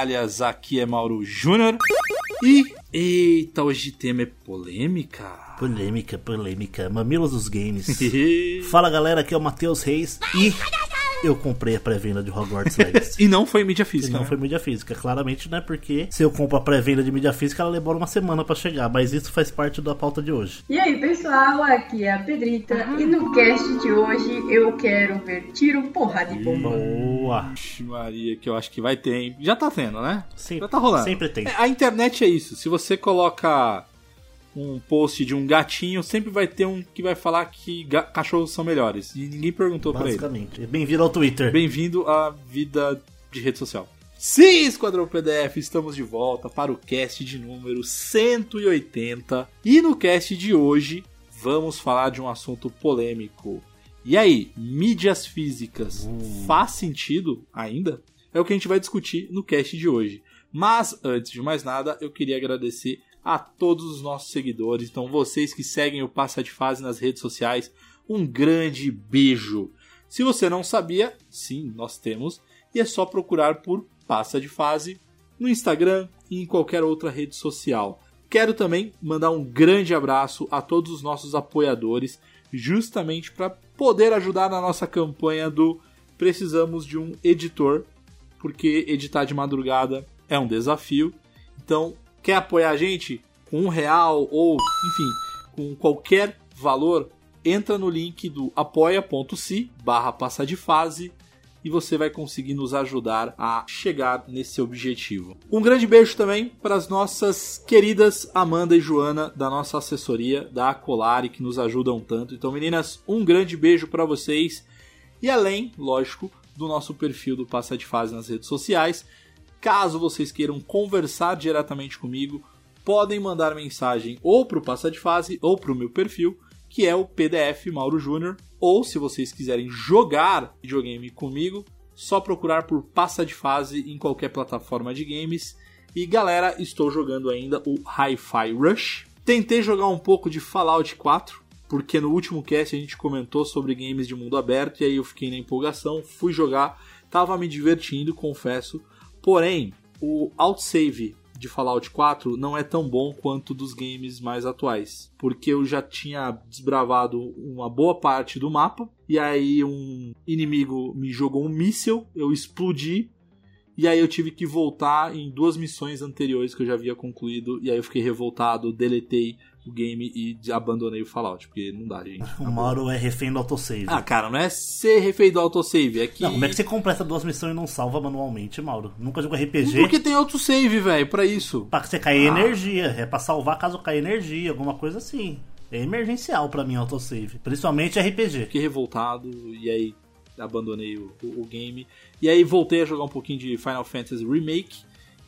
Suas toalhas, aqui é Mauro Júnior. E. Eita, hoje o tema é polêmica. Polêmica, polêmica. Mamilos dos games. Fala galera, aqui é o Matheus Reis e eu comprei a pré-venda de Hogwarts Legacy. e não foi mídia E física. não né? foi mídia física, claramente, né? Porque se eu compro a pré-venda de mídia física, ela demora uma semana pra chegar. Mas isso faz parte da pauta de hoje. E aí, pessoal, aqui é a Pedrita e no cast de hoje eu quero ver tiro, porrada e bomba. Boa! Vixe, Maria, que eu acho que vai ter, hein? Já tá tendo, né? Sim, Já tá rolando. sempre tem. É, A internet é isso. Se você coloca um post de um gatinho, sempre vai ter um que vai falar que cachorros são melhores. E ninguém perguntou pra ele. Basicamente. Bem-vindo ao Twitter. Bem-vindo à vida de rede social. Sim, Esquadrão PDF, estamos de volta para o cast de número 180. E no cast de hoje vamos falar de um assunto polêmico. E aí, mídias físicas faz sentido ainda? É o que a gente vai discutir no cast de hoje. Mas antes de mais nada, eu queria agradecer a todos os nossos seguidores. Então, vocês que seguem o Passa de Fase nas redes sociais, um grande beijo. Se você não sabia, sim, nós temos, e é só procurar por Passa de Fase no Instagram e em qualquer outra rede social. Quero também mandar um grande abraço a todos os nossos apoiadores, justamente para poder ajudar na nossa campanha do Precisamos de um editor, porque editar de madrugada é um desafio. Então, quer apoiar a gente com um real ou, enfim, com qualquer valor, entra no link do apoia.se barra passa de fase e você vai conseguir nos ajudar a chegar nesse objetivo. Um grande beijo também para as nossas queridas Amanda e Joana da nossa assessoria da Acolari que nos ajudam tanto. Então, meninas, um grande beijo para vocês e além, lógico, do nosso perfil do Passa de Fase nas redes sociais. Caso vocês queiram conversar diretamente comigo, podem mandar mensagem ou para o Passa de Fase ou para o meu perfil, que é o PDF Mauro Júnior. Ou se vocês quiserem jogar videogame comigo, só procurar por Passa de Fase em qualquer plataforma de games. E galera, estou jogando ainda o Hi-Fi Rush. Tentei jogar um pouco de Fallout 4, porque no último cast a gente comentou sobre games de mundo aberto e aí eu fiquei na empolgação, fui jogar, tava me divertindo, confesso. Porém, o autosave de Fallout 4 não é tão bom quanto dos games mais atuais, porque eu já tinha desbravado uma boa parte do mapa e aí um inimigo me jogou um míssil, eu explodi e aí eu tive que voltar em duas missões anteriores que eu já havia concluído e aí eu fiquei revoltado, deletei o game e abandonei o Fallout, porque não dá, gente. O Mauro é refém do autosave. Ah, cara, não é ser refém do autosave, é que. Não, como é que você completa duas missões e não salva manualmente, Mauro? Nunca jogou RPG? Porque tem autosave, velho, pra isso. Pra você cair Ah. energia. É pra salvar caso caia energia, alguma coisa assim. É emergencial pra mim autosave. Principalmente RPG. Fiquei revoltado e aí abandonei o, o- o game. E aí voltei a jogar um pouquinho de Final Fantasy Remake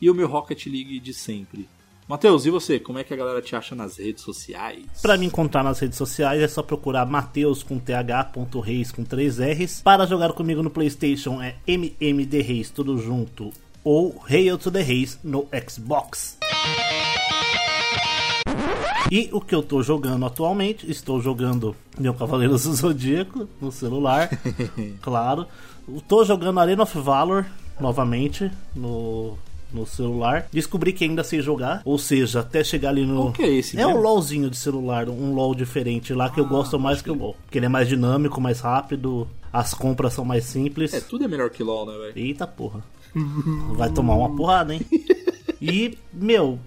e o meu Rocket League de sempre. Matheus, e você? Como é que a galera te acha nas redes sociais? Pra me encontrar nas redes sociais é só procurar Mateus com th.reis com 3 R's. Para jogar comigo no Playstation é MMD Reis, tudo junto. Ou Hail to the Reis no Xbox. E o que eu tô jogando atualmente, estou jogando meu Cavaleiros do Zodíaco no celular, claro. Tô jogando Arena of Valor, novamente no, no celular. Descobri que ainda sei jogar, ou seja, até chegar ali no. Qual que é esse É um? LOLzinho de celular, um LOL diferente lá que eu gosto mais que o LOL. Porque ele é mais dinâmico, mais rápido, as compras são mais simples. É, tudo é melhor que LOL, né, velho? Eita porra. Vai tomar uma porrada, hein? E, meu,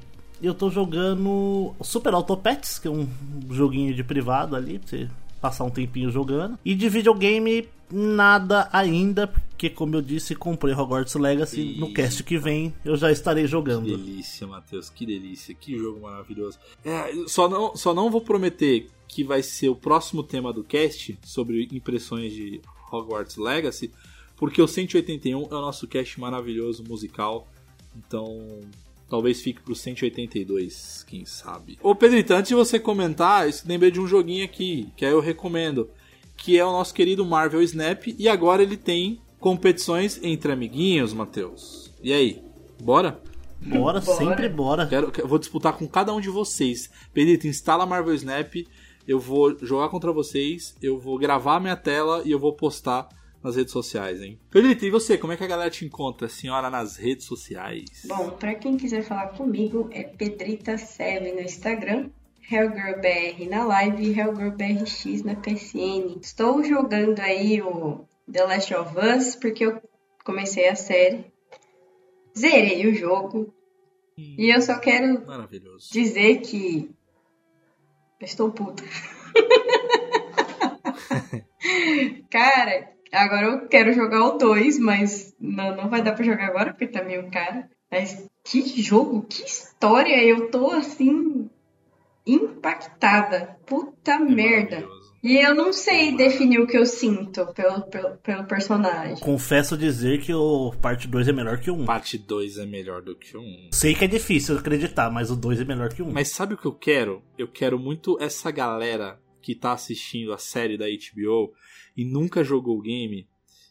eu tô jogando Super Autopets, que é um joguinho de privado ali, pra você passar um tempinho jogando. E de videogame, nada ainda, porque como eu disse, comprei Hogwarts Legacy. No cast que vem eu já estarei Que jogando. delícia, Matheus, que delícia, que jogo maravilhoso. É, só, não, só não vou prometer que vai ser o próximo tema do cast sobre impressões de Hogwarts Legacy, porque o 181 é o nosso cast maravilhoso musical, então talvez fique pro 182, quem sabe. Ô Pedrito, antes de você comentar, eu lembrei de um joguinho aqui, que aí eu recomendo, que é o nosso querido Marvel Snap, e agora ele tem competições entre amiguinhos, Matheus. E aí, bora? Bora, sempre bora. Quero, eu vou disputar com cada um de vocês. Pedrito, instala Marvel Snap. Eu vou jogar contra vocês. Eu vou gravar minha tela e eu vou postar nas redes sociais, hein? Pedrito, e você? Como é que a galera te encontra, senhora, nas redes sociais? Bom, pra quem quiser falar comigo, é Pedrita7 no Instagram, HellgirlBR na live e HellgirlBRX na PSN. Estou jogando aí o The Last of Us porque eu comecei a série, zerei o jogo e eu só quero dizer que eu estou puta. Cara, agora eu quero jogar o 2, mas não, não vai dar pra jogar agora porque tá meio caro. Mas que jogo, que história! Eu tô assim impactada. Puta merda. Maravilhoso. E eu não sei definir o que eu sinto pelo, pelo, pelo personagem. Confesso dizer que o parte 2 é melhor que o 1. Parte 2 é melhor do que o 1. Sei que é difícil acreditar, mas o 2 é melhor que o 1. Mas sabe o que eu quero? Eu quero muito essa galera que tá assistindo a série da HBO e nunca jogou o game.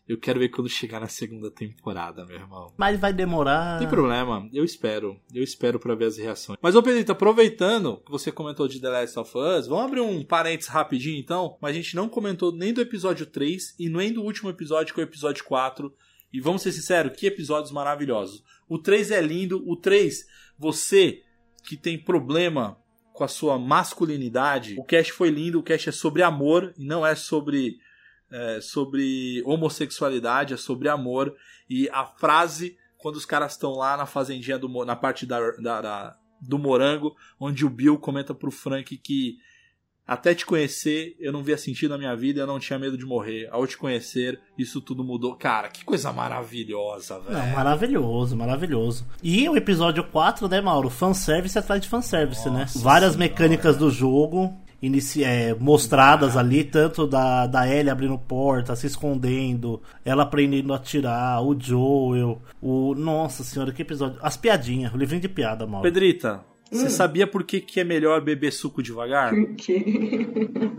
Eu quero ver quando chegar na segunda temporada, meu irmão. Mas vai demorar. Não tem problema, eu espero. Eu espero pra ver as reações. Mas, ô Pedrito, aproveitando que você comentou de The Last of Us, vamos abrir um parênteses rapidinho então. Mas a gente não comentou nem do episódio 3 e nem do último episódio, que é o episódio 4. E vamos ser sinceros, que episódios maravilhosos. O 3 é lindo. O 3, você que tem problema com a sua masculinidade, o cast foi lindo. O cast é sobre amor e não é sobre é, sobre homossexualidade, é sobre amor. E a frase, quando os caras estão lá na fazendinha, do, na parte da, da- da- do morango, onde o Bill comenta pro Frank que até te conhecer, eu não via sentido na minha vida, eu não tinha medo de morrer. Ao te conhecer, isso tudo mudou. Cara, que coisa maravilhosa, velho. Não, maravilhoso, maravilhoso. E o episódio 4, né, Mauro? Fanservice atrás de fanservice, né? Nossa Várias senhora. mecânicas do jogo inici é, mostradas ali, tanto da, da Ellie abrindo porta, se escondendo, ela aprendendo a atirar, o Joel, o. Nossa senhora, que episódio. As piadinhas, o livrinho de piada, Mauro. Pedrita, você sabia por que, que é melhor beber suco devagar? Por quê?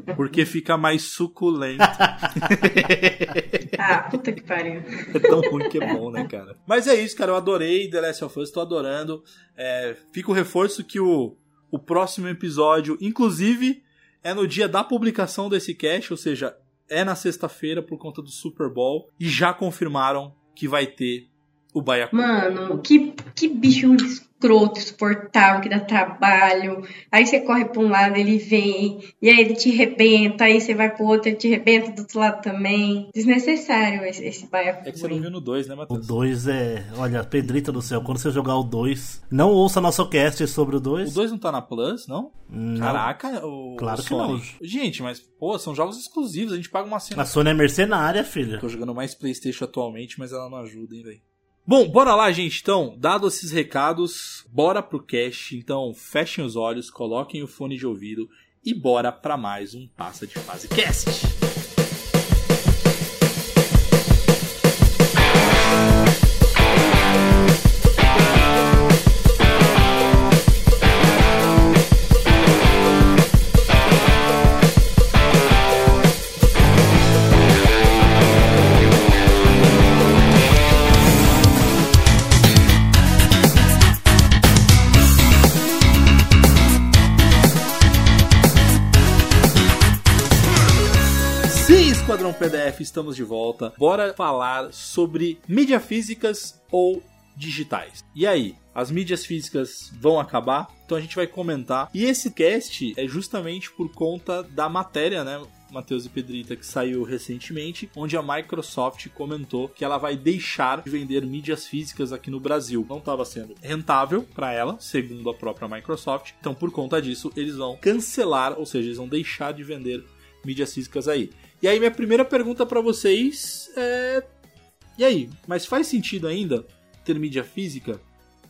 Porque fica mais suculento. Ah, puta que pariu. É tão ruim que é bom, né, cara? Mas é isso, cara. Eu adorei The Last of Us, tô adorando. É, fica o reforço que o, o próximo episódio, inclusive, é no dia da publicação desse cast, ou seja, é na sexta-feira por conta do Super Bowl. E já confirmaram que vai ter o Baiacu. Mano, que, que bicho escroto, insuportável, que dá trabalho. Aí você corre pra um lado, ele vem, e aí ele te rebenta, aí você vai pro outro, ele te rebenta do outro lado também. Desnecessário esse, esse baiacu. É que você não viu no 2, né, O Matheus? 2 é. Olha, Pedrita do céu, quando você jogar o 2, não ouça nosso cast sobre o 2. O 2 não tá na Plus, não? Não. Caraca, o Claro o que não. Gente, mas, pô, são jogos exclusivos. A gente paga uma cena A Sony é mercenária, filha. Tô jogando mais PlayStation atualmente, mas ela não ajuda, hein, velho. Bom, bora lá, gente. Então, dado esses recados, bora pro cast. Então, fechem os olhos, coloquem o fone de ouvido e bora pra mais um Passa de Fase Cast. PDF, estamos de volta. Bora falar sobre mídia físicas ou digitais. E aí, as mídias físicas vão acabar? Então a gente vai comentar. E esse cast é justamente por conta da matéria, né? Matheus e Pedrita, que saiu recentemente, onde a Microsoft comentou que ela vai deixar de vender mídias físicas aqui no Brasil. Não estava sendo rentável para ela, segundo a própria Microsoft. Então, por conta disso, eles vão cancelar, ou seja, eles vão deixar de vender mídias físicas aí. E aí, minha primeira pergunta para vocês é. E aí, mas faz sentido ainda ter mídia física?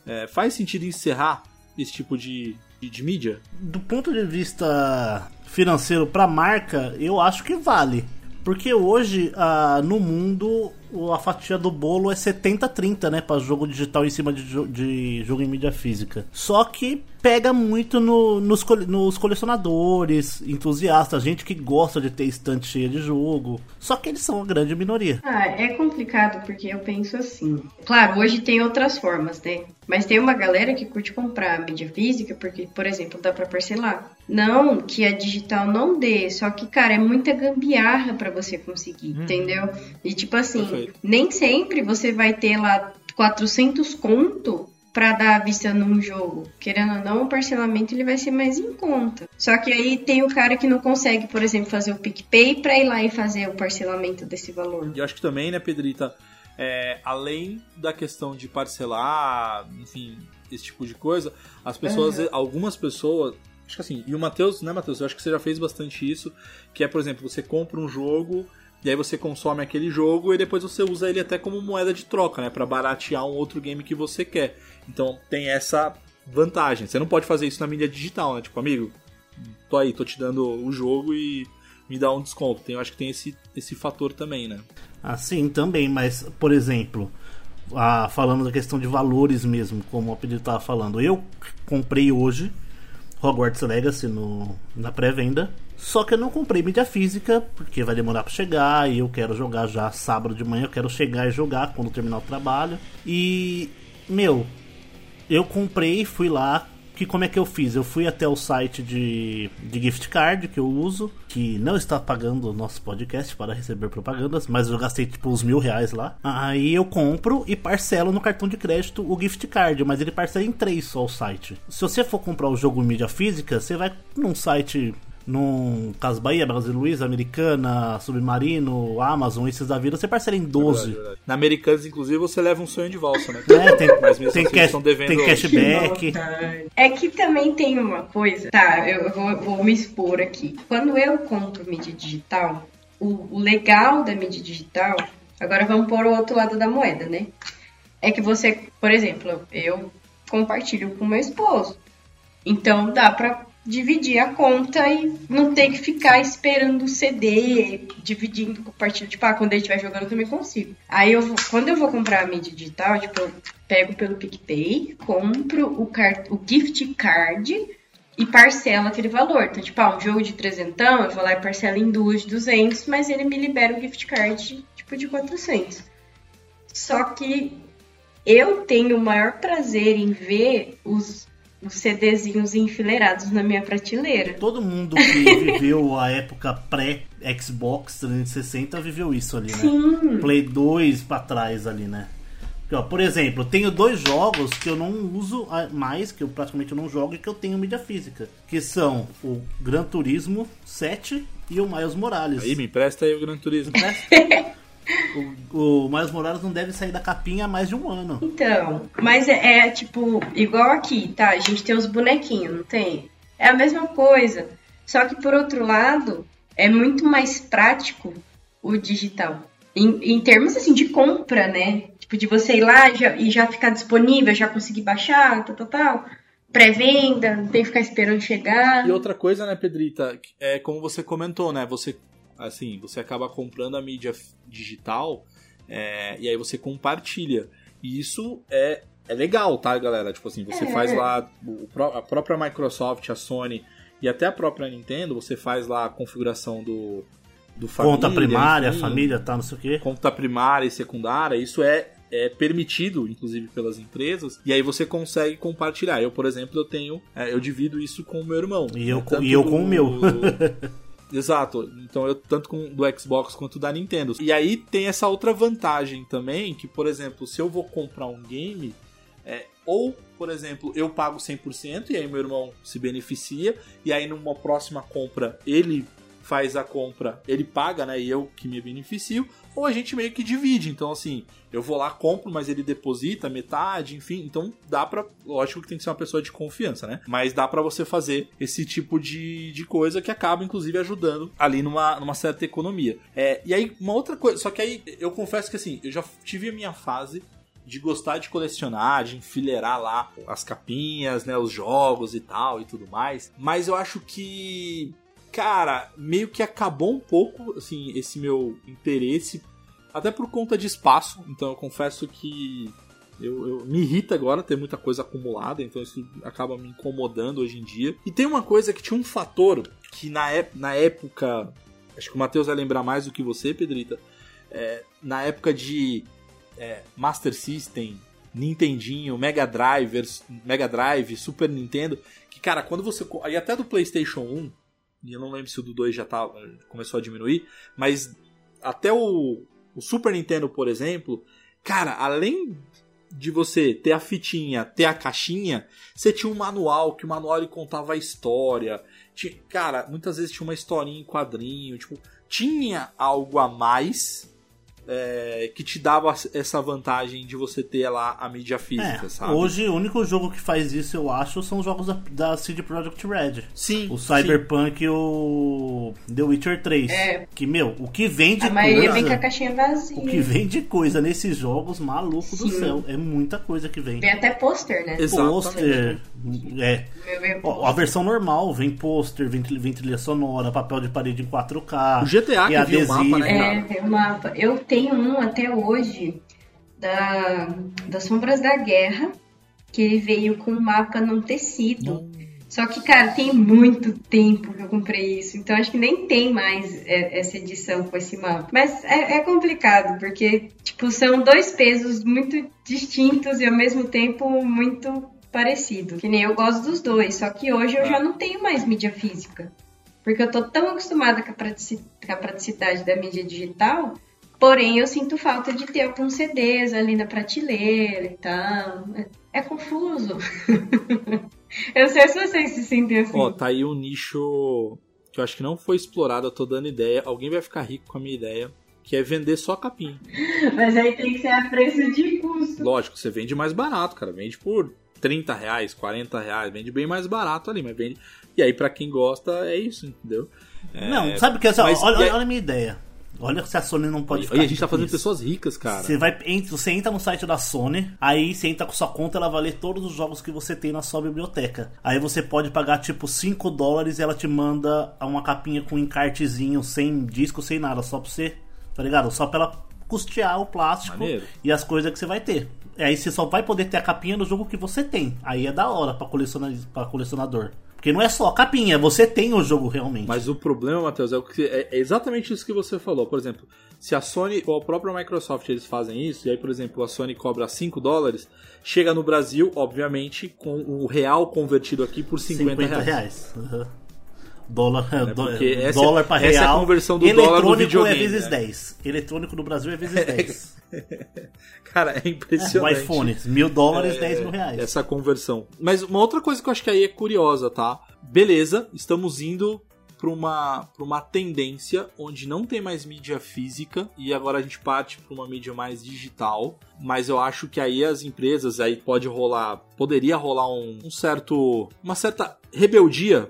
É, faz sentido encerrar esse tipo de, de, de mídia? Do ponto de vista financeiro para marca, eu acho que vale. Porque hoje, ah, no mundo, a fatia do bolo é 70-30, né? Para jogo digital em cima de, de, jogo em mídia física. Só que pega muito no, nos, nos, colecionadores, entusiastas, gente que gosta de ter estante cheia de jogo. Só que eles são a grande minoria. Ah, é complicado porque eu penso assim. Claro, hoje tem outras formas, né? Mas tem uma galera que curte comprar mídia física porque, por exemplo, dá para parcelar. Não que a digital não dê, só que, cara, é muita gambiarra para você conseguir, hum. entendeu? E tipo assim, Perfeito. nem sempre você vai ter lá 400 conto para dar a vista num jogo. Querendo ou não, o parcelamento ele vai ser mais em conta. Só que aí tem o cara que não consegue, por exemplo, fazer o PicPay para ir lá e fazer o parcelamento desse valor. E eu acho que também, né, Pedrita, é, além da questão de parcelar, enfim, esse tipo de coisa, as pessoas, uhum. algumas pessoas, acho que assim, e o Matheus, né, Matheus? Eu acho que você já fez bastante isso, que é, por exemplo, você compra um jogo e aí você consome aquele jogo e depois você usa ele até como moeda de troca, né, para baratear um outro game que você quer. Então tem essa vantagem. Você não pode fazer isso na mídia digital, né? Tipo, amigo, tô aí, tô te dando o jogo e me dá um desconto. Tem, eu acho que tem esse, esse fator também, né? Ah, sim, também, mas, por exemplo, ah, falando da questão de valores mesmo, como o pedido estava falando, eu comprei hoje Hogwarts Legacy no, na pré-venda. Só que eu não comprei mídia física, porque vai demorar para chegar e eu quero jogar já sábado de manhã, eu quero chegar e jogar quando terminar o trabalho. E, meu, eu comprei, fui lá, que como é que eu fiz? Eu fui até o site de, de gift card que eu uso, que não está pagando o nosso podcast para receber propagandas, mas eu gastei tipo uns mil reais lá. Aí eu compro e parcelo no cartão de crédito o gift card, mas ele parcela em três só o site. Se você for comprar o jogo em mídia física, você vai num site num Cas Bahia, Brasil Luiz, Americana, Submarino, Amazon, esses da vida, você parcela em 12. Verdade, verdade. Na Americanas, inclusive, você leva um sonho de valsa, né? É, tem, Mas mesmo tem, assim, cash, tem cashback. É que também tem uma coisa, tá, eu vou, vou me expor aqui. Quando eu compro mídia digital, o, o legal da mídia digital, agora vamos pôr o outro lado da moeda, né? É que você, por exemplo, eu compartilho com meu esposo. Então dá pra dividir a conta e não ter que ficar esperando o CD, dividindo, compartilhando. Tipo, ah, quando ele estiver jogando eu também consigo. Aí eu quando eu vou comprar a mídia digital, tipo, eu pego pelo PicPay, compro o, cart, o gift card e parcela aquele valor. Então, tipo, ah, um jogo de trezentão, eu vou lá e parcelo em duas de 200, mas ele me libera o gift card, tipo, de 400. Só que eu tenho o maior prazer em ver os os CDzinhos enfileirados na minha prateleira. Todo mundo que viveu a época pré-Xbox 360 viveu isso ali, né? Sim. Play 2 pra trás ali, né? ó, por exemplo, eu tenho dois jogos que eu não uso mais, que eu praticamente não jogo e que eu tenho mídia física. Que são o Gran Turismo 7 e o Miles Morales. Aí, me empresta aí o Gran Turismo. O, o Miles Morales não deve sair da capinha há mais de um ano. Então, mas é, é, tipo, igual aqui, tá? A gente tem os bonequinhos, não tem? É a mesma coisa. Só que por outro lado, é muito mais prático o digital. Em, em termos assim de compra, né? Tipo, de você ir lá já, e já ficar disponível, já conseguir baixar, tal, tal, tal pré-venda, não tem que ficar esperando chegar. E outra coisa, né, Pedrita, é como você comentou, né? Você assim, você acaba comprando a mídia digital é, e aí você compartilha. E isso é, é legal, tá, galera? Tipo assim, você é. faz lá o, a própria Microsoft, a Sony e até a própria Nintendo, você faz lá a configuração do, do família, conta primária, enfim, família, tá, não sei o quê. Conta primária e secundária, isso é é permitido, inclusive pelas empresas, e aí você consegue compartilhar. Eu, por exemplo, eu tenho, é, eu divido isso com o meu irmão. E eu, né, com, e eu com o meu. Exato. Então eu tanto com do Xbox quanto da Nintendo. E aí tem essa outra vantagem também, que por exemplo, se eu vou comprar um game, é, ou por exemplo, eu pago 100% e aí meu irmão se beneficia e aí numa próxima compra ele faz a compra, ele paga, né, e eu que me beneficio, ou a gente meio que divide. Então assim, eu vou lá, compro, mas ele deposita metade, enfim. Então dá pra. Lógico que tem que ser uma pessoa de confiança, né? Mas dá pra você fazer esse tipo de, de coisa que acaba, inclusive, ajudando ali numa, numa certa economia. É, e aí, uma outra coisa. Só que aí eu confesso que assim, eu já tive a minha fase de gostar de colecionar, de enfileirar lá as capinhas, né, os jogos e tal e tudo mais. Mas eu acho que cara, meio que acabou um pouco, assim, esse meu interesse, até por conta de espaço. Então eu confesso que eu, eu, me irrita agora ter muita coisa acumulada, então isso acaba me incomodando hoje em dia. E tem uma coisa que tinha um fator que na, na época, acho que o Matheus vai lembrar mais do que você, Pedrita, é, na época de é, Master System, Nintendinho, Mega Drive, Mega Drive, Super Nintendo, que cara, quando você. E até do PlayStation 1, e eu não lembro se o do 2 já tá, começou a diminuir, mas até o, o Super Nintendo, por exemplo, cara, além de você ter a fitinha, ter a caixinha, você tinha um manual, que o manual ele contava a história. Tinha, cara, muitas vezes tinha uma historinha em quadrinho, tipo, tinha algo a mais é, que te dava essa vantagem de você ter lá a mídia física, É, sabe? hoje o único jogo que faz isso, eu acho, são os jogos da, da CD Projekt Red. Sim. O Cyberpunk e o The Witcher 3. É. Que, meu, o que vem de A maioria vem com a coisa. caixinha vazia. O que vem de coisa nesses jogos, maluco do Sim. céu. É muita coisa que vem. Vem até pôster, né? Exatamente. Pôster. É. Ó, A versão normal vem pôster, vem, vem trilha sonora, papel de parede em 4K. O GTA que e viu o mapa, adesivo. né? É, tem um mapa. Eu tenho um até hoje da, das Sombras da Guerra, que ele veio com um mapa num tecido. Só que, cara, tem muito tempo que eu comprei isso, então acho que nem tem mais é, essa edição com esse mapa. Mas é, é complicado, porque, tipo, são dois pesos muito distintos e ao mesmo tempo muito parecidos. Que nem eu gosto dos dois, só que hoje eu já não tenho mais mídia física. Porque eu tô tão acostumada com a praticidade da mídia digital, porém eu sinto falta de ter alguns CDs ali na prateleira e tal. É, é confuso. eu sei se vocês se sentem assim. Ó, tá aí um nicho que eu acho que não foi explorado, eu tô dando ideia. Alguém vai ficar rico com a minha ideia, que é vender só capinha. Mas aí tem que ser a preço de custo. Lógico, você vende mais barato, cara. Vende por 30 reais, 40 reais, vende bem mais barato ali, mas vende. E aí, pra quem gosta, é isso, entendeu? É, Não, sabe o que é? mas- olha, aí- olha a minha ideia. Olha se a Sony não pode E ficar. a gente tá fazendo isso. pessoas ricas, cara. Você, vai, entra, você entra no site da Sony, aí você entra com sua conta, ela vai ler todos os jogos que você tem na sua biblioteca. Aí você pode pagar tipo 5 dólares e ela te manda uma capinha com um encartezinho, sem disco, sem nada, só pra você, tá ligado? Só pra ela custear o plástico Maneiro. e as coisas que você vai ter. Aí você só vai poder ter a capinha do jogo que você tem. Aí é da hora pra, coleciona, pra colecionador. Porque não é só capinha, você tem o jogo realmente. Mas o problema, Matheus, é, o que, é é exatamente isso que você falou. Por exemplo, se a Sony ou a própria Microsoft eles fazem isso, e aí, por exemplo, a Sony cobra 5 dólares, chega no Brasil, obviamente, com o real convertido aqui por 50, reais. Uhum. Dólar, É, porque essa- dólar pra essa é a real. conversão do dólar no Eletrônico videogame, é vezes né? 10. Eletrônico no Brasil é vezes 10. Cara, é o impressionante. iPhone, mil dólares, É, 10 mil reais. Essa conversão. Mas uma outra coisa que eu acho que aí é curiosa, tá? Beleza, estamos indo para uma, pra uma tendência onde não tem mais mídia física e agora a gente parte para uma mídia mais digital. Mas eu acho que aí as empresas, aí pode rolar, poderia rolar um, um certo, uma certa rebeldia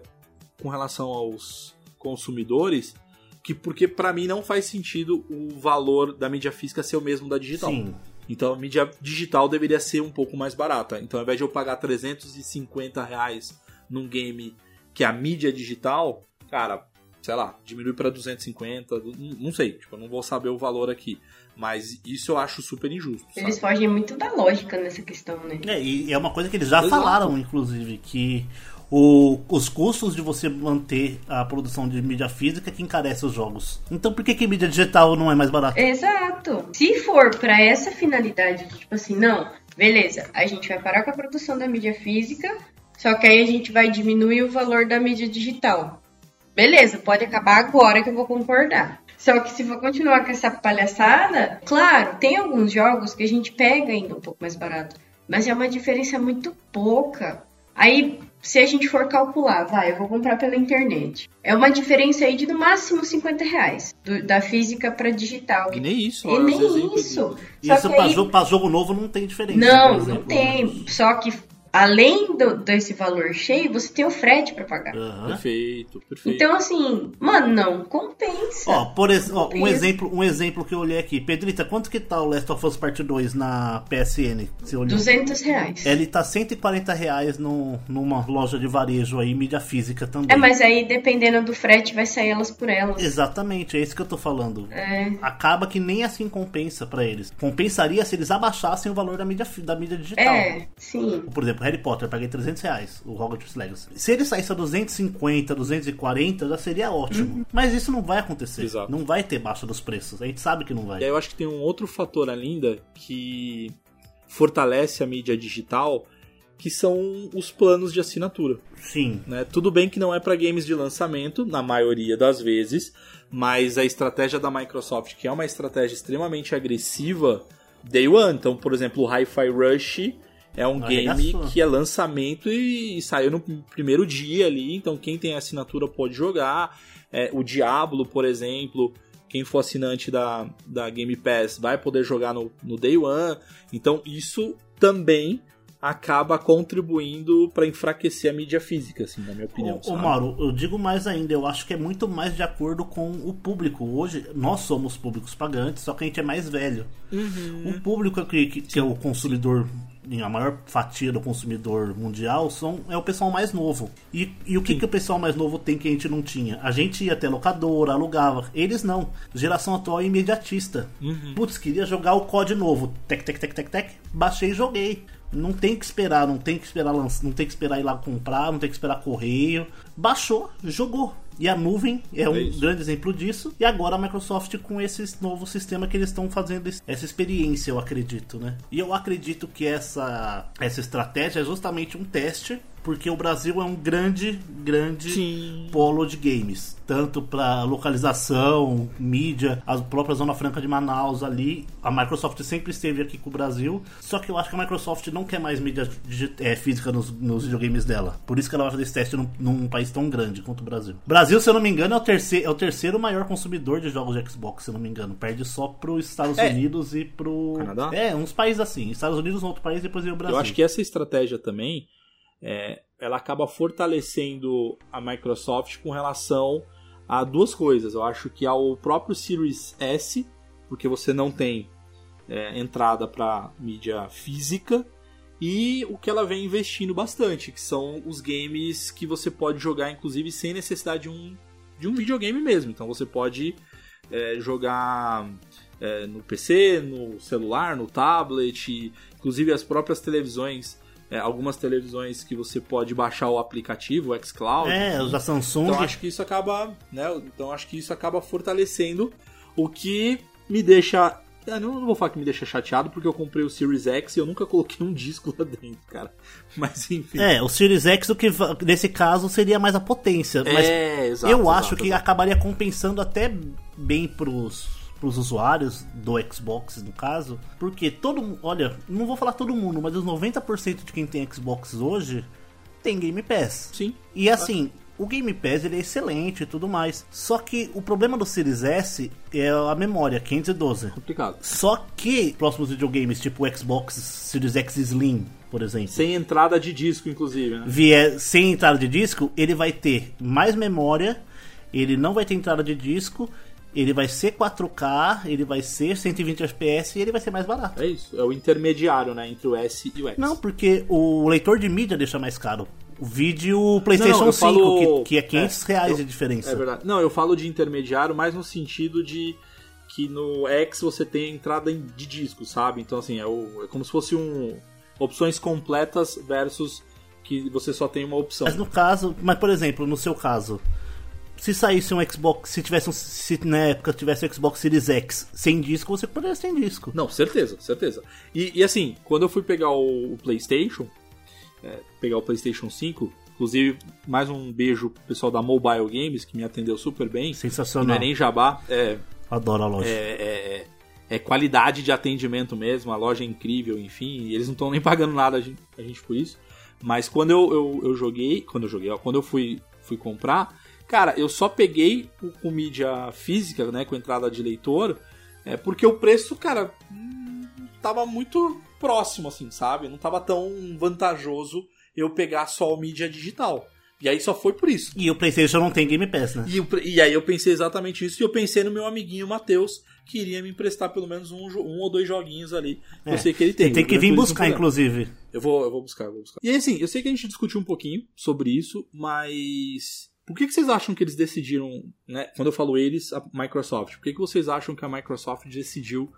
com relação aos consumidores, que porque para mim não faz sentido o valor da mídia física ser o mesmo da digital. Sim. Então a mídia digital deveria ser um pouco mais barata. Então ao invés de eu pagar 350 reais num game que é a mídia digital, cara, sei lá, diminui para 250, não não sei, tipo, eu não vou saber o valor aqui. Mas isso eu acho super injusto. Eles sabe? fogem muito da lógica nessa questão, né? É, e é uma coisa que eles já Exato. falaram, inclusive, que o- os custos de você manter a produção de mídia física que encarece os jogos. Então por que, que mídia digital não é mais barata? Exato. Se for pra essa finalidade, de, tipo assim, não, beleza, a gente vai parar com a produção da mídia física, só que aí a gente vai diminuir o valor da mídia digital. Beleza, pode acabar agora que eu vou concordar. Só que se for continuar com essa palhaçada, claro, tem alguns jogos que a gente pega ainda um pouco mais barato, mas é uma diferença muito pouca. Aí, se a gente for calcular, vai, eu vou comprar pela internet. É uma diferença aí de no máximo 50 reais, do- da física para digital. E nem isso, E nem isso. Só Isso aí- jogo, novo não tem diferença. Não, por não exemplo. tem. Só que além do- desse valor cheio, você tem o frete para pagar. Aham. Perfeito, perfeito. Então, assim, mano, não compensa. Ó, por ex- ó, um, exemplo, um exemplo que eu olhei aqui. Pedrita, quanto que tá o Last of Us Part 2 na PSN? Você olhou? 200 reais. Ele tá 140 reais no, numa loja de varejo aí, mídia física também. É, mas aí dependendo do frete vai sair elas por elas. Exatamente, é isso que eu tô falando. É. Acaba que nem assim compensa pra eles. Compensaria se eles abaixassem o valor da mídia, da mídia digital. É, sim. Por exemplo, Harry Potter, eu paguei 300 reais, o Hogwarts Legacy. Se ele saísse a 250, 240, já seria ótimo. Mas isso não vai acontecer. Exato. Não vai ter baixa dos preços. A gente sabe que não vai. Eu acho que tem um outro fator ainda que fortalece a mídia digital, que são os planos de assinatura. Sim. né? Tudo bem que não é para games de lançamento, na maioria das vezes, mas a estratégia da Microsoft, que é uma estratégia extremamente agressiva, Day One. Então, por exemplo, o Hi-Fi Rush é um game que é lançamento e, e saiu no primeiro dia ali, então quem tem assinatura pode jogar. É, o Diablo, por exemplo, quem for assinante da, da Game Pass vai poder jogar no, no Day One. Então, isso também acaba contribuindo para enfraquecer a mídia física, assim, na minha opinião. Ô, ô? Mauro, eu digo mais ainda, eu acho que é muito mais de acordo com o público. Hoje, nós somos públicos pagantes, só que a gente é mais velho. Uhum. O público que, que, que é o consumidor, a maior fatia do consumidor mundial, são, é o pessoal mais novo. E, e o que, que o pessoal mais novo tem que a gente não tinha? A gente ia até locadora, alugava. Eles não. Geração atual é imediatista. Uhum. Putz, queria jogar o COD novo. Tec, tec, tec, tec, tec. Baixei e joguei. Não tem que esperar, não tem que esperar lançar, não tem que esperar ir lá comprar, não tem que esperar correio. Baixou, jogou. E a nuvem é um isso. grande exemplo disso. E agora a Microsoft com esse novo sistema que eles estão fazendo es- essa experiência, eu acredito, né? E eu acredito que essa, essa estratégia é justamente um teste, porque o Brasil é um grande, grande Sim. polo de games. Tanto para localização, mídia, a própria Zona Franca de Manaus ali. A Microsoft sempre esteve aqui com o Brasil. Só que eu acho que a Microsoft não quer mais mídia é, física nos, nos videogames dela. Por isso que ela vai fazer esse teste num, num país tão grande quanto o Brasil. Brasil, se eu não me engano, é o, terceiro, é o terceiro maior consumidor de jogos de Xbox, se eu não me engano. Perde só pros Estados É. Unidos e pro. Canadá? É, uns países assim. Estados Unidos, um outro país, depois vem o Brasil. Eu acho que essa estratégia também é, ela acaba fortalecendo a Microsoft com relação a duas coisas. Eu acho que ao próprio Series S, porque você não tem é, entrada para mídia física, e o que ela vem investindo bastante, que são os games que você pode jogar, inclusive, sem necessidade de um, de um videogame mesmo. Então você pode é, jogar é, no PC, no celular, no tablet, inclusive as próprias televisões, é, algumas televisões que você pode baixar o aplicativo, o xCloud. É, os da Samsung. Então acho que isso acaba, né? Então acho que isso acaba fortalecendo o que me deixa eu não, não vou falar que me deixa chateado porque eu comprei o Series X e eu nunca coloquei um disco lá dentro, cara. Mas enfim. É, o Series X, o que nesse caso seria mais a potência. Mas É, exato, eu exato, acho que exato. acabaria compensando até bem pros, pros usuários do Xbox, no caso. Porque todo. Olha, não vou falar todo mundo, mas os 90% de quem tem Xbox hoje tem Game Pass. Sim. E assim, o Game Pass ele é excelente e tudo mais. Só que o problema do Series S é a memória, 512. Complicado. Só que próximos videogames, tipo o Xbox Series X Slim, por exemplo Sem entrada de disco, inclusive, né? vier sem entrada de disco, ele vai ter mais memória, ele não vai ter entrada de disco, ele vai ser 4K, ele vai ser 120 FPS e ele vai ser mais barato. É isso. É o intermediário, né? Entre o S e o X. Não, porque o leitor de mídia deixa mais caro. O vídeo o PlayStation Não, eu 5, falo- que, que é 500 é, reais eu- de diferença. É verdade. Não, eu falo de intermediário mais no sentido de que no X você tem a entrada de disco, sabe? Então, assim, é, o- é como se fosse um. Opções completas versus que você só tem uma opção. Mas no caso, mas por exemplo, no seu caso, se saísse um Xbox, se tivesse um, se na época tivesse o Xbox Series X sem disco, você poderia sem disco. Não, certeza, certeza. E, e assim, quando eu fui pegar o, o PlayStation, é, pegar o PlayStation 5, Inclusive, mais um beijo pro pessoal da Mobile Games, que me atendeu super bem. Que não Sensacional. é nem jabá, é, Adoro a loja. é, é, é qualidade de atendimento mesmo, a loja é incrível, enfim, e eles não estão nem pagando nada a gente, a gente por isso. Mas quando eu, eu, eu joguei, quando eu joguei, ó, quando eu fui, fui comprar, cara, eu só peguei o, com mídia física, né, com entrada de leitor, é porque o preço, cara, hum, tava muito próximo, assim, sabe? Não tava tão vantajoso eu pegar só o mídia digital. E aí só foi por isso. E o PlayStation não tem Game Pass, né? E, e aí eu pensei exatamente isso, e eu pensei no meu amiguinho Matheus, que iria me emprestar pelo menos um, um ou dois joguinhos ali. que Eu sei que ele tem. Você tem que vir buscar, inclusive. Eu vou, eu vou buscar, eu vou buscar. E aí, assim, eu sei que a gente discutiu um pouquinho sobre isso, mas. Por que, que vocês acham que eles decidiram, né? Quando eu falo eles, a Microsoft, por que, que vocês acham que a Microsoft decidiu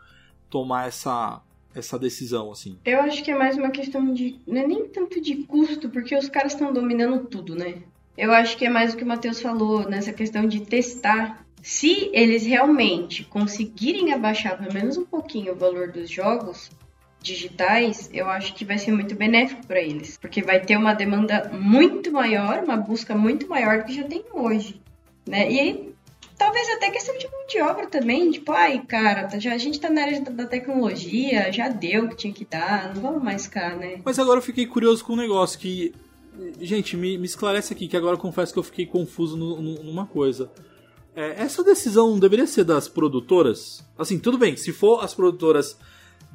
tomar essa, essa decisão, assim? Eu acho que é mais uma questão de. Não é nem tanto de custo, porque os caras estão dominando tudo, né? Eu acho que é mais o que o Matheus falou, nessa questão de testar. Se eles realmente conseguirem abaixar pelo menos um pouquinho o valor dos jogos digitais, eu acho que vai ser muito benéfico para eles. Porque vai ter uma demanda muito maior, uma busca muito maior do que já tem hoje. Né? E aí, talvez até questão de mão de obra também. Tipo, ai, cara, tá- já, a gente tá na área da, tecnologia, já deu o que tinha que dar, não vamos mais ficar, né? Mas agora eu fiquei curioso com um negócio que. Gente, me, me esclarece aqui, que agora eu confesso que eu fiquei confuso no- no- numa coisa. É, essa decisão deveria ser das produtoras? Assim, tudo bem, se for as produtoras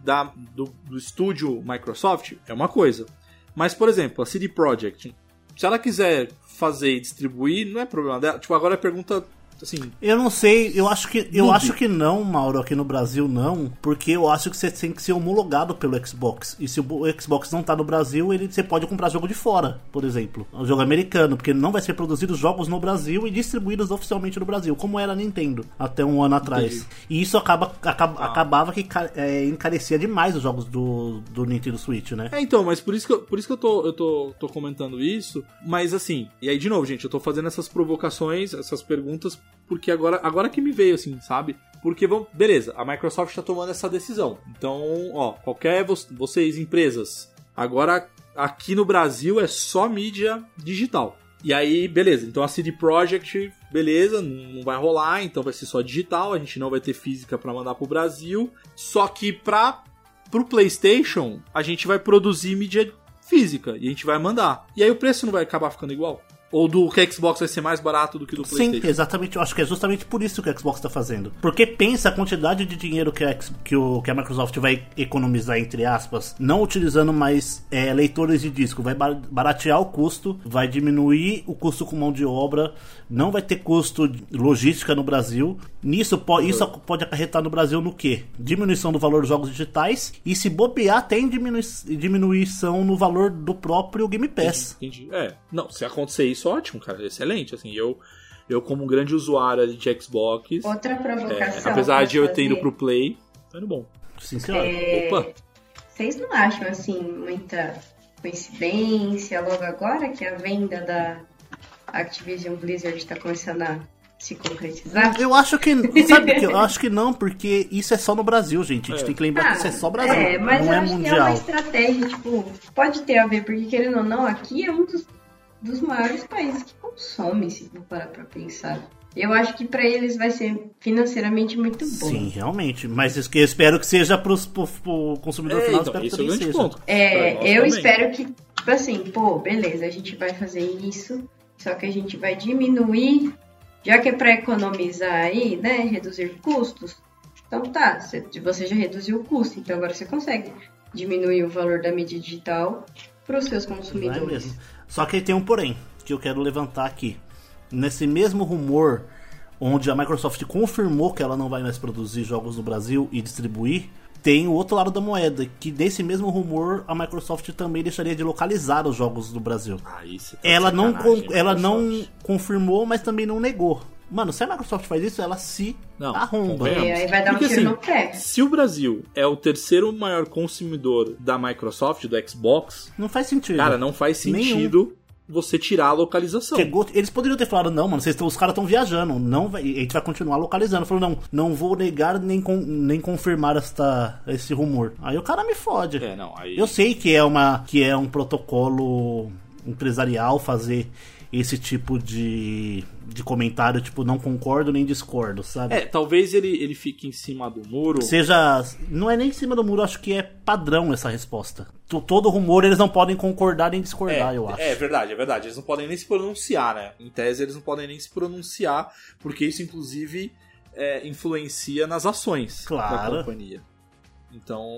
da, do, do estúdio Microsoft, é uma coisa. Mas, por exemplo, a CD Projekt, se ela quiser fazer e distribuir, não é problema dela. Tipo, agora a pergunta, assim, Eu não sei, eu acho que eu Noob. acho que não, Mauro, aqui no Brasil não, porque eu acho que você tem que ser homologado pelo Xbox. E se o Xbox não tá no Brasil, ele você pode comprar jogo de fora, por exemplo, um jogo americano, porque não vai ser produzidos jogos no Brasil e distribuídos oficialmente no Brasil, como era a Nintendo até um ano atrás. Entendi. E isso acaba, acaba- acabava que é, encarecia demais os jogos do, do Nintendo Switch, né? É, então, mas por isso que eu, por isso que eu, tô, eu tô, tô comentando isso. Mas assim, e aí de novo, gente, eu tô fazendo essas provocações, essas perguntas, porque agora, agora que me veio, assim, sabe? Porque, vamos, beleza, a Microsoft tá tomando essa decisão. Então, ó, qualquer, vo- vocês, empresas, agora aqui no Brasil é só mídia digital. E aí, beleza, então a CD Projekt, beleza, não vai rolar, então vai ser só digital, a gente não vai ter física pra mandar pro Brasil. Só que pra pro PlayStation, a gente vai produzir mídia física e a gente vai mandar. E aí o preço não vai acabar ficando igual? Ou do que Xbox vai ser mais barato do que do Sim, PlayStation? exatamente. Eu acho que é justamente por isso que o Xbox está fazendo. Porque pensa a quantidade de dinheiro que a, que o, que a Microsoft vai economizar, entre aspas, não utilizando mais é, leitores de disco. Vai bar- baratear o custo, vai diminuir o custo com mão de obra, não vai ter custo logística no Brasil. Nisso, po- isso pode acarretar no Brasil no quê? Diminuição do valor dos jogos digitais e se bobear, tem diminui- diminuição no valor do próprio Game Pass. Entendi. É, não, se acontecer isso, ótimo, cara, excelente. Assim, eu, eu como um grande usuário ali de Xbox, Outra é, provocação. apesar pra de eu ter ido pro Play, tá indo bom. Sim, senhora. É, Opa! Vocês não acham, assim, muita coincidência logo agora que a venda da Activision Blizzard está começando a se concretizar? Eu acho que. Sabe que eu acho que não, porque isso é só no Brasil, gente. A gente É. tem que lembrar que isso é só Brasil. É, mas não eu é acho que é mundial. uma estratégia, tipo, pode ter a ver, porque querendo ou não, aqui é um dos, dos maiores países que consome, se for parar pra pensar. Eu acho que pra eles vai ser financeiramente muito bom. Sim, realmente. Mas eu espero que seja pro, pro consumidor É, final, então, espero que é o seja. ponto. É, eu também. espero que, tipo assim, pô, beleza, a gente vai fazer isso, só que a gente vai diminuir, já que é pra economizar aí, né, reduzir custos. Então tá, você você já reduziu o custo, então agora você consegue diminuir o valor da mídia digital para os seus Não é consumidores. Só que tem um porém que eu quero levantar aqui. Nesse mesmo rumor, onde a Microsoft confirmou que ela não vai mais produzir jogos no Brasil e distribuir, tem o outro lado da moeda, que nesse mesmo rumor a Microsoft também deixaria de localizar os jogos no Brasil. Você tá Ela não, ela não confirmou, mas também não negou. Mano, se a Microsoft faz isso, ela se Não, arromba. convenhamos. E aí vai dar um Porque, tiro assim, no pé. Se o Brasil é o terceiro maior consumidor da Microsoft, do Xbox, Não faz sentido. cara, não faz Nenhum. sentido você tirar a localização. Chegou, eles poderiam ter falado, não, mano, vocês tão- os caras estão viajando, não vai, a gente vai continuar localizando. Falou, não, não vou negar nem, con- nem confirmar esta, esse rumor. Aí o cara me fode. É, não, aí. Eu sei que é uma que é um protocolo empresarial fazer esse tipo de, de comentário, tipo, não concordo nem discordo, sabe? É, talvez ele, ele fique em cima do muro. Seja. Não é nem em cima do muro, acho que é padrão essa resposta. To- Todo rumor eles não podem concordar nem discordar, eu acho. É verdade, é verdade. Eles não podem nem se pronunciar, né? Em tese, eles não podem nem se pronunciar, porque isso, inclusive, é, influencia nas ações Claro. da companhia. Então,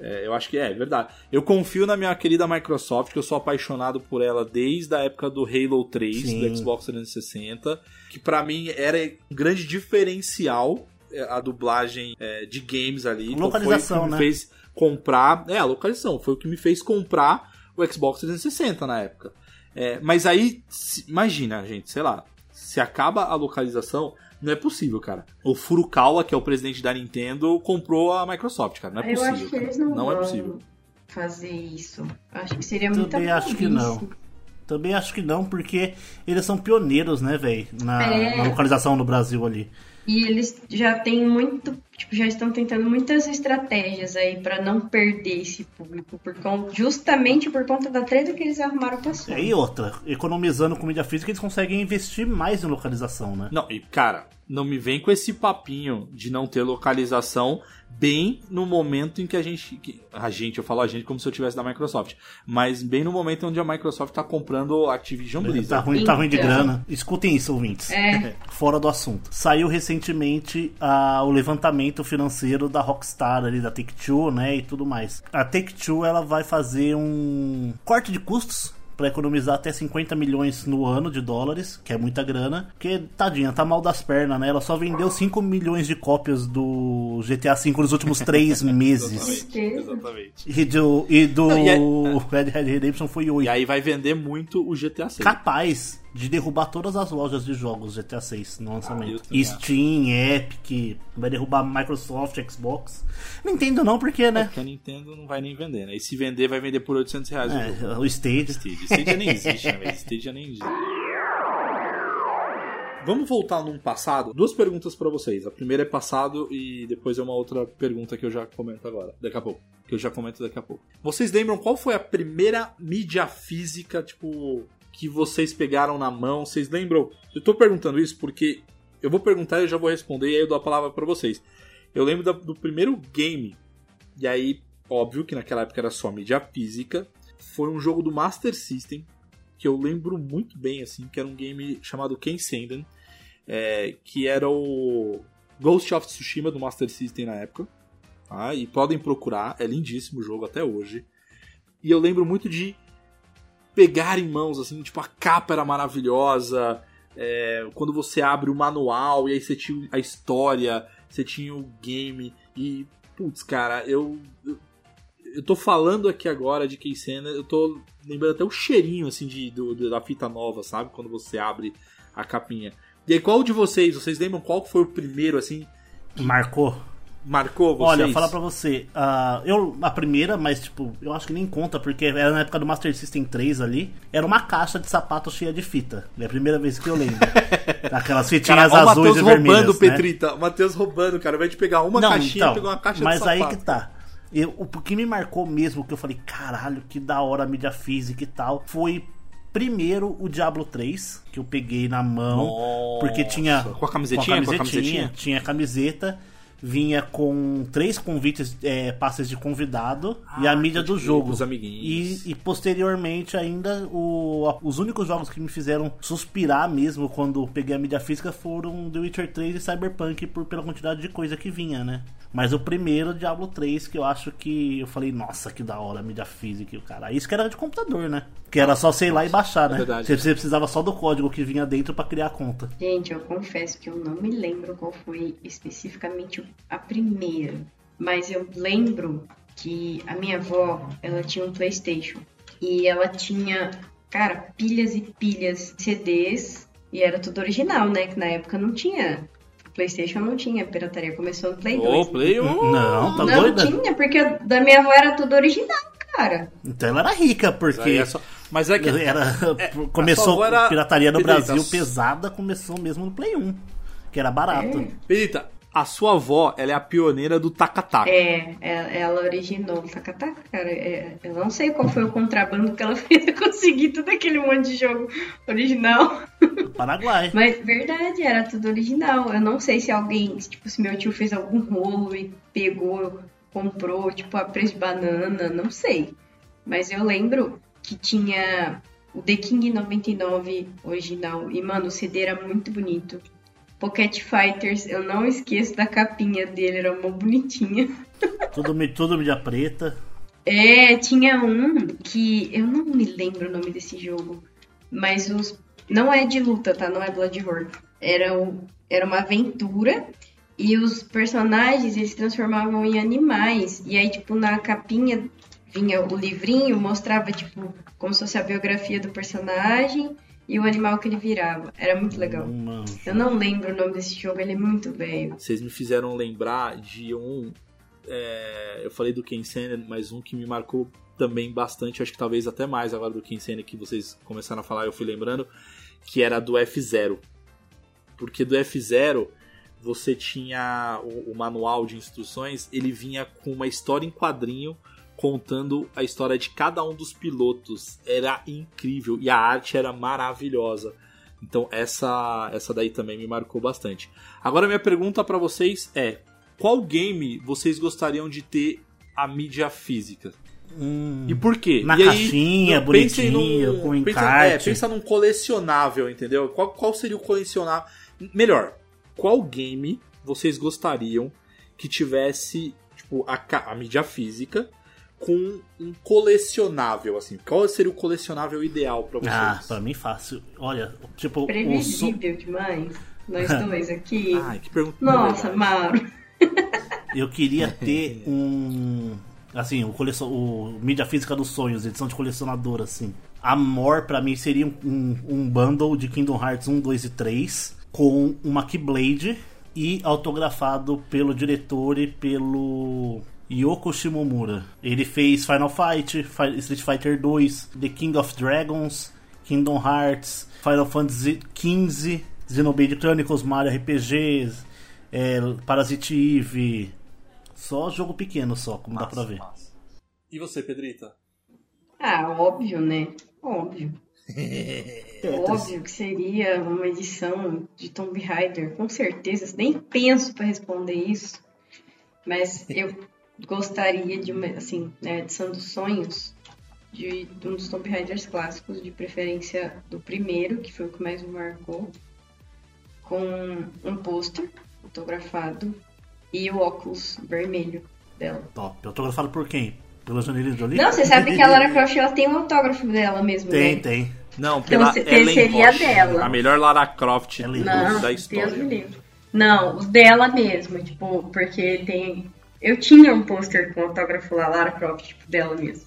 é, eu acho que é, é verdade. Eu confio na minha querida Microsoft, que eu sou apaixonado por ela desde a época do Halo 3, Sim. do Xbox 360, que pra mim era um grande diferencial é, a dublagem é, de games ali. Então, foi o Localização, que me né? fez comprar. É, a localização. Foi o que me fez comprar o Xbox 360 na época. É, mas aí, imagina, gente, sei lá, se acaba a localização, não é possível, cara. O Furukawa, que é o presidente da Nintendo, comprou a Microsoft, cara. Não é Eu possível. acho que eles não, não vão é possível. fazer isso. Acho que seria muita Também acho que não. Também acho que não, porque eles são pioneiros, né, velho? Na, É. na localização no Brasil ali. E eles já têm muito, tipo, já estão tentando muitas estratégias aí pra não perder esse público, por con- justamente por conta da treta que eles arrumaram com a É, Sony. e outra, economizando com mídia física, eles conseguem investir mais em localização, né? Não, e cara, não me vem com esse papinho de não ter localização bem no momento em que a gente. que- a gente, eu falo a gente como se eu tivesse da Microsoft. Mas bem no momento onde a Microsoft tá comprando a Activision Tá Blizzard. ruim, tá ruim de Então. grana. Escutem isso, ouvintes. É, Fora do assunto. Saiu recentemente ah, o levantamento financeiro da Rockstar ali, da Take-Two, né, e tudo mais. A Take-Two, ela vai fazer um corte de custos pra economizar até 50 milhões no ano de dólares, que é muita grana. Porque, tadinha, tá mal das pernas, né? Ela só vendeu 5 milhões de cópias do GTA V nos últimos 3 meses. Certeza. Exatamente. E do, e do Não, e é- Red Dead Redemption foi 8. E aí vai vender muito o GTA 6. capaz de derrubar todas as lojas de jogos GTA 6 no Ah, lançamento. também Steam, Epic, vai derrubar Microsoft, Xbox. Nintendo não, porque, né? Porque a Nintendo não vai nem vender, né? E se vender, vai vender por 800 reais o. É, o Stage. Stadia. Stadia nem existe, né? velho? Stadia nem existe. Vamos voltar num passado. Duas perguntas pra vocês. A primeira é passado e depois é uma outra pergunta que eu já comento agora. Daqui a pouco. Que eu já comento daqui a pouco. Vocês lembram qual foi a primeira mídia física, tipo, que vocês pegaram na mão? Vocês lembram? Eu tô perguntando isso porque eu vou perguntar e eu já vou responder e aí eu dou a palavra pra vocês. Eu lembro da- do primeiro game. E aí, óbvio que naquela época era só mídia física. Foi um jogo do Master System que eu lembro muito bem, assim, que era um game chamado Ken Senden, é, que era o Ghost of Tsushima do Master System na época. Tá? E podem procurar, é lindíssimo o jogo até hoje. E eu lembro muito de pegar em mãos, assim, tipo, a capa era maravilhosa. é, quando você abre o manual e aí você tinha a história, você tinha o game. E, putz, cara, eu, eu eu tô falando aqui agora de Keisena, eu tô lembrando até o cheirinho, assim, de, do, da fita nova, sabe? Quando você abre a capinha. E aí, qual de vocês, vocês lembram qual foi o primeiro, assim, Marcou. Marcou vocês? Olha, falar pra você, ah, eu a primeira, mas tipo, eu acho que nem conta, porque era na época do Master System 3 ali, era uma caixa de sapato cheia de fita. É a primeira vez que eu lembro. Aquelas fitinhas Cara, azuis Matheus e vermelhas. roubando, né? Petrita. O Matheus roubando, cara. Ao invés de pegar uma Não, caixinha, então, pegou uma caixa mas de aí sapato. que tá. Eu, o que me marcou mesmo, que eu falei, caralho, que da hora a mídia física e tal, foi primeiro o Diablo 3, que eu peguei na mão, Nossa, porque tinha com a camisetinha, com a camisetinha? tinha camiseta, vinha com três convites, é, passes de convidado e a Ah, mídia do jogo. dos amiguinhos. E, e posteriormente ainda o, os únicos jogos que me fizeram suspirar mesmo quando peguei a mídia física foram The Witcher 3 e Cyberpunk por, pela quantidade de coisa que vinha, né? Mas o primeiro, Diablo 3, que eu acho que eu falei, nossa, que da hora a mídia física e o cara. Isso que era de computador, né? Que era só sei lá e baixar, né? É verdade. Você, você precisava só do código que vinha dentro pra criar a conta. Gente, eu confesso que eu não me lembro qual foi especificamente a primeira, mas eu lembro que a minha avó, ela tinha um PlayStation e ela tinha, cara, pilhas e pilhas de CDs e era tudo original, né? Que na época não tinha PlayStation não tinha pirataria, começou no Play 2. Ô, Play 1. Não, tá não doida? tinha, porque da minha avó era tudo original, cara. Então ela era rica, porque é só- Mas é que. era, a sua começou era- pirataria no. Brasil pesada, começou mesmo no Play 1, que era barato. É. Pedrita, a sua avó, ela é a pioneira do taca-taca. É, é- ela originou o Takataka, cara. É, eu não sei qual foi o contrabando que ela fez pra conseguir todo aquele monte de jogo original. Paraguai. Mas verdade, era tudo original. Eu não sei se alguém, tipo, se meu tio fez algum rolo e pegou, comprou, tipo, a preço de banana, não sei. Mas eu lembro que tinha o The King 99 original. E, mano, o CD era muito bonito. Pocket Fighters, eu não esqueço da capinha dele, era uma bonitinha. Tudo, tudo mídia preta. É, tinha um que eu não me lembro o nome desse jogo, mas os não é de luta, tá? Não é Blood Roar. Era, o- era uma aventura e os personagens eles se transformavam em animais. E aí, tipo, na capinha vinha o livrinho, mostrava, tipo, como se fosse a biografia do personagem e o animal que ele virava. Era muito legal. Uma... Eu não lembro o nome desse jogo, ele é muito velho. Vocês me fizeram lembrar de um. é, eu falei do Ken Senen, mas um que me marcou também bastante, acho que talvez até mais agora do Ken Senen que vocês começaram a falar, eu fui lembrando, que era do F0. Porque do F0 você tinha o, o manual de instruções, ele vinha com uma história em quadrinho contando a história de cada um dos pilotos. Era incrível e a arte era maravilhosa. Então essa essa daí também me marcou bastante. Agora minha pergunta pra vocês é: qual game vocês gostariam de ter a mídia física? Hum, E por quê? Na e caixinha, pensem bonitinho, com pensa, encarte. é, pensa num colecionável, entendeu? Qual, qual seria o colecionável? Melhor, qual game vocês gostariam que tivesse tipo, a, a mídia física com um colecionável, assim? Qual seria o colecionável ideal pra vocês? Ah, pra mim fácil. Olha, tipo, o som... Previsível demais. Nós dois aqui. Ai, que pergunta. Nossa. Mauro. eu queria ter um. Assim, o, coleção, o mídia física dos sonhos, edição de colecionador, assim. Amor, pra mim, seria um, um bundle de Kingdom Hearts 1, 2 e 3 com uma Keyblade e autografado pelo diretor e pelo Yoko Shimomura. Ele fez Final Fight, Fi- Street Fighter 2, The King of Dragons, Kingdom Hearts, Final Fantasy XV, Xenoblade Chronicles, Mario RPG, é, Parasite Eve. Só jogo pequeno só, como dá pra ver. Massa. E você, Pedrita? Ah, óbvio, né? Óbvio. Tetris. Óbvio que seria uma edição de Tomb Raider, com certeza. Nem penso pra responder isso. Mas eu gostaria de uma, assim, né, edição dos sonhos de, de um dos Tomb Raiders clássicos, de preferência do primeiro, que foi o que mais me marcou, com um pôster autografado e o óculos vermelho dela. Top. Autografado por quem? Pela Janine Jolie? Não, você sabe que a Lara Croft ela tem um autógrafo dela mesmo, Tem, né? tem. Não, Então, pela se- Ellen seria Roche, dela. A melhor Lara Croft Ellen Não, da Deus história. me livre. Não, os dela mesmo, tipo, porque tem. Eu tinha um pôster com autógrafo lá, Lara Croft, tipo, dela mesmo.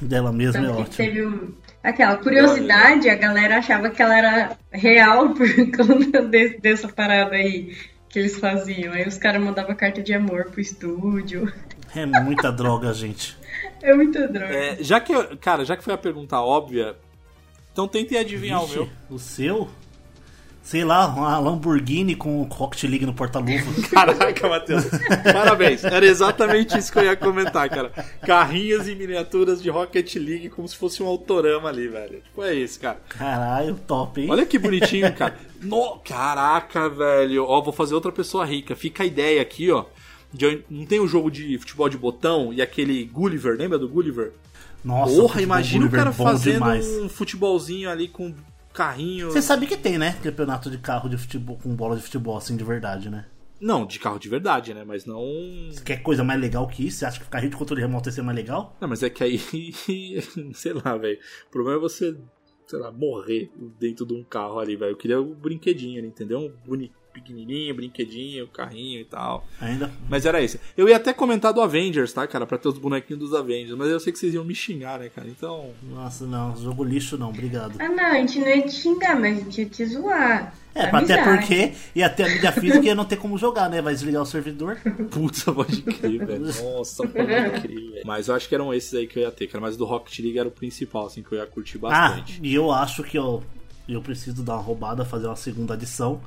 Dela mesma é Tanto ótimo. teve um. Aquela curiosidade, a galera achava que ela era real por conta de- dessa parada aí que eles faziam. Aí os caras mandavam carta de amor pro estúdio. É muita droga, gente. É muita droga. É, já que, eu- cara, já que foi a pergunta óbvia, então tentem adivinhar Vixe, o meu. o seu? Sei lá, uma Lamborghini com Rocket League no porta-luva. Caraca, Matheus. Parabéns. Era exatamente isso que eu ia comentar, cara. Carrinhos e miniaturas de Rocket League como se fosse um autorama ali, velho. Tipo, é isso, cara. Caralho, top, hein? Olha que bonitinho, cara. No, caraca, velho. Ó, vou fazer outra pessoa rica. Fica a ideia aqui, ó. de- não tem o jogo de futebol de botão e aquele Gulliver, lembra do Gulliver? Nossa, Porra, imagina o cara bom fazendo demais. um futebolzinho ali com carrinho. Você sabe que tem, né? Campeonato de carro de futebol com bola de futebol, assim, de verdade, né? Não, de carro de verdade, né? Mas não. Você quer coisa mais legal que isso? Você acha que carrinho de controle remoto ia ser mais legal? Não, mas é que aí. sei lá, velho. O problema é você, sei lá, morrer dentro de um carro ali, velho. Eu queria o brinquedinho ali, entendeu? Um boni- pequenininho, brinquedinho, carrinho e tal. Ainda. Mas era esse. Eu ia até comentar do Avengers, tá, cara? Pra ter os bonequinhos dos Avengers. Mas eu sei que vocês iam me xingar, né, cara? Então. Nossa, não, jogo lixo não, obrigado. Ah, não, a gente não ia te xingar, mas a gente ia te zoar. É, até porque ia ter a mídia física e ia não ter como jogar, né? Vai desligar o servidor. Putz, pode crer, velho. Nossa, pode crer, velho. Mas eu acho que eram esses aí que eu ia ter, cara. Mas do Rocket League era o principal, assim, que eu ia curtir Ah, bastante. e eu acho que eu, eu preciso dar uma roubada, fazer uma segunda adição.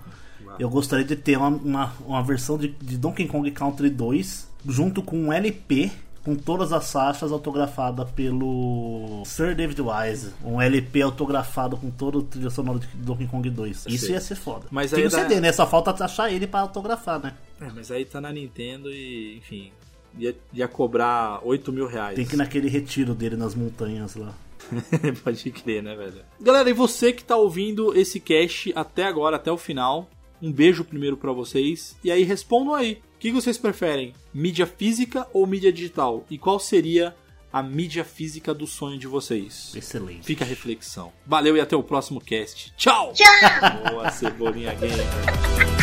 Eu gostaria de ter uma, uma, uma versão de, de Donkey Kong Country 2 junto com um LP com todas as faixas autografada pelo Sir David Wise. Um LP autografado com todo o trilha sonora de Donkey Kong 2. Isso ia ser foda. Mas Tem o dá- CD, né? Só falta achar ele pra autografar, né? É, mas aí tá na Nintendo e, enfim, ia, ia cobrar 8 mil reais. Tem que ir naquele retiro dele nas montanhas lá. Pode crer, né, velho? Galera, e você que tá ouvindo esse cast até agora, até o final, um beijo primeiro pra vocês. E aí respondam aí. O que vocês preferem? Mídia física ou mídia digital? E qual seria a mídia física do sonho de vocês? Excelente. Fica a reflexão. Valeu e até o próximo cast. Tchau! Tchau! Boa, Cebolinha Gamer.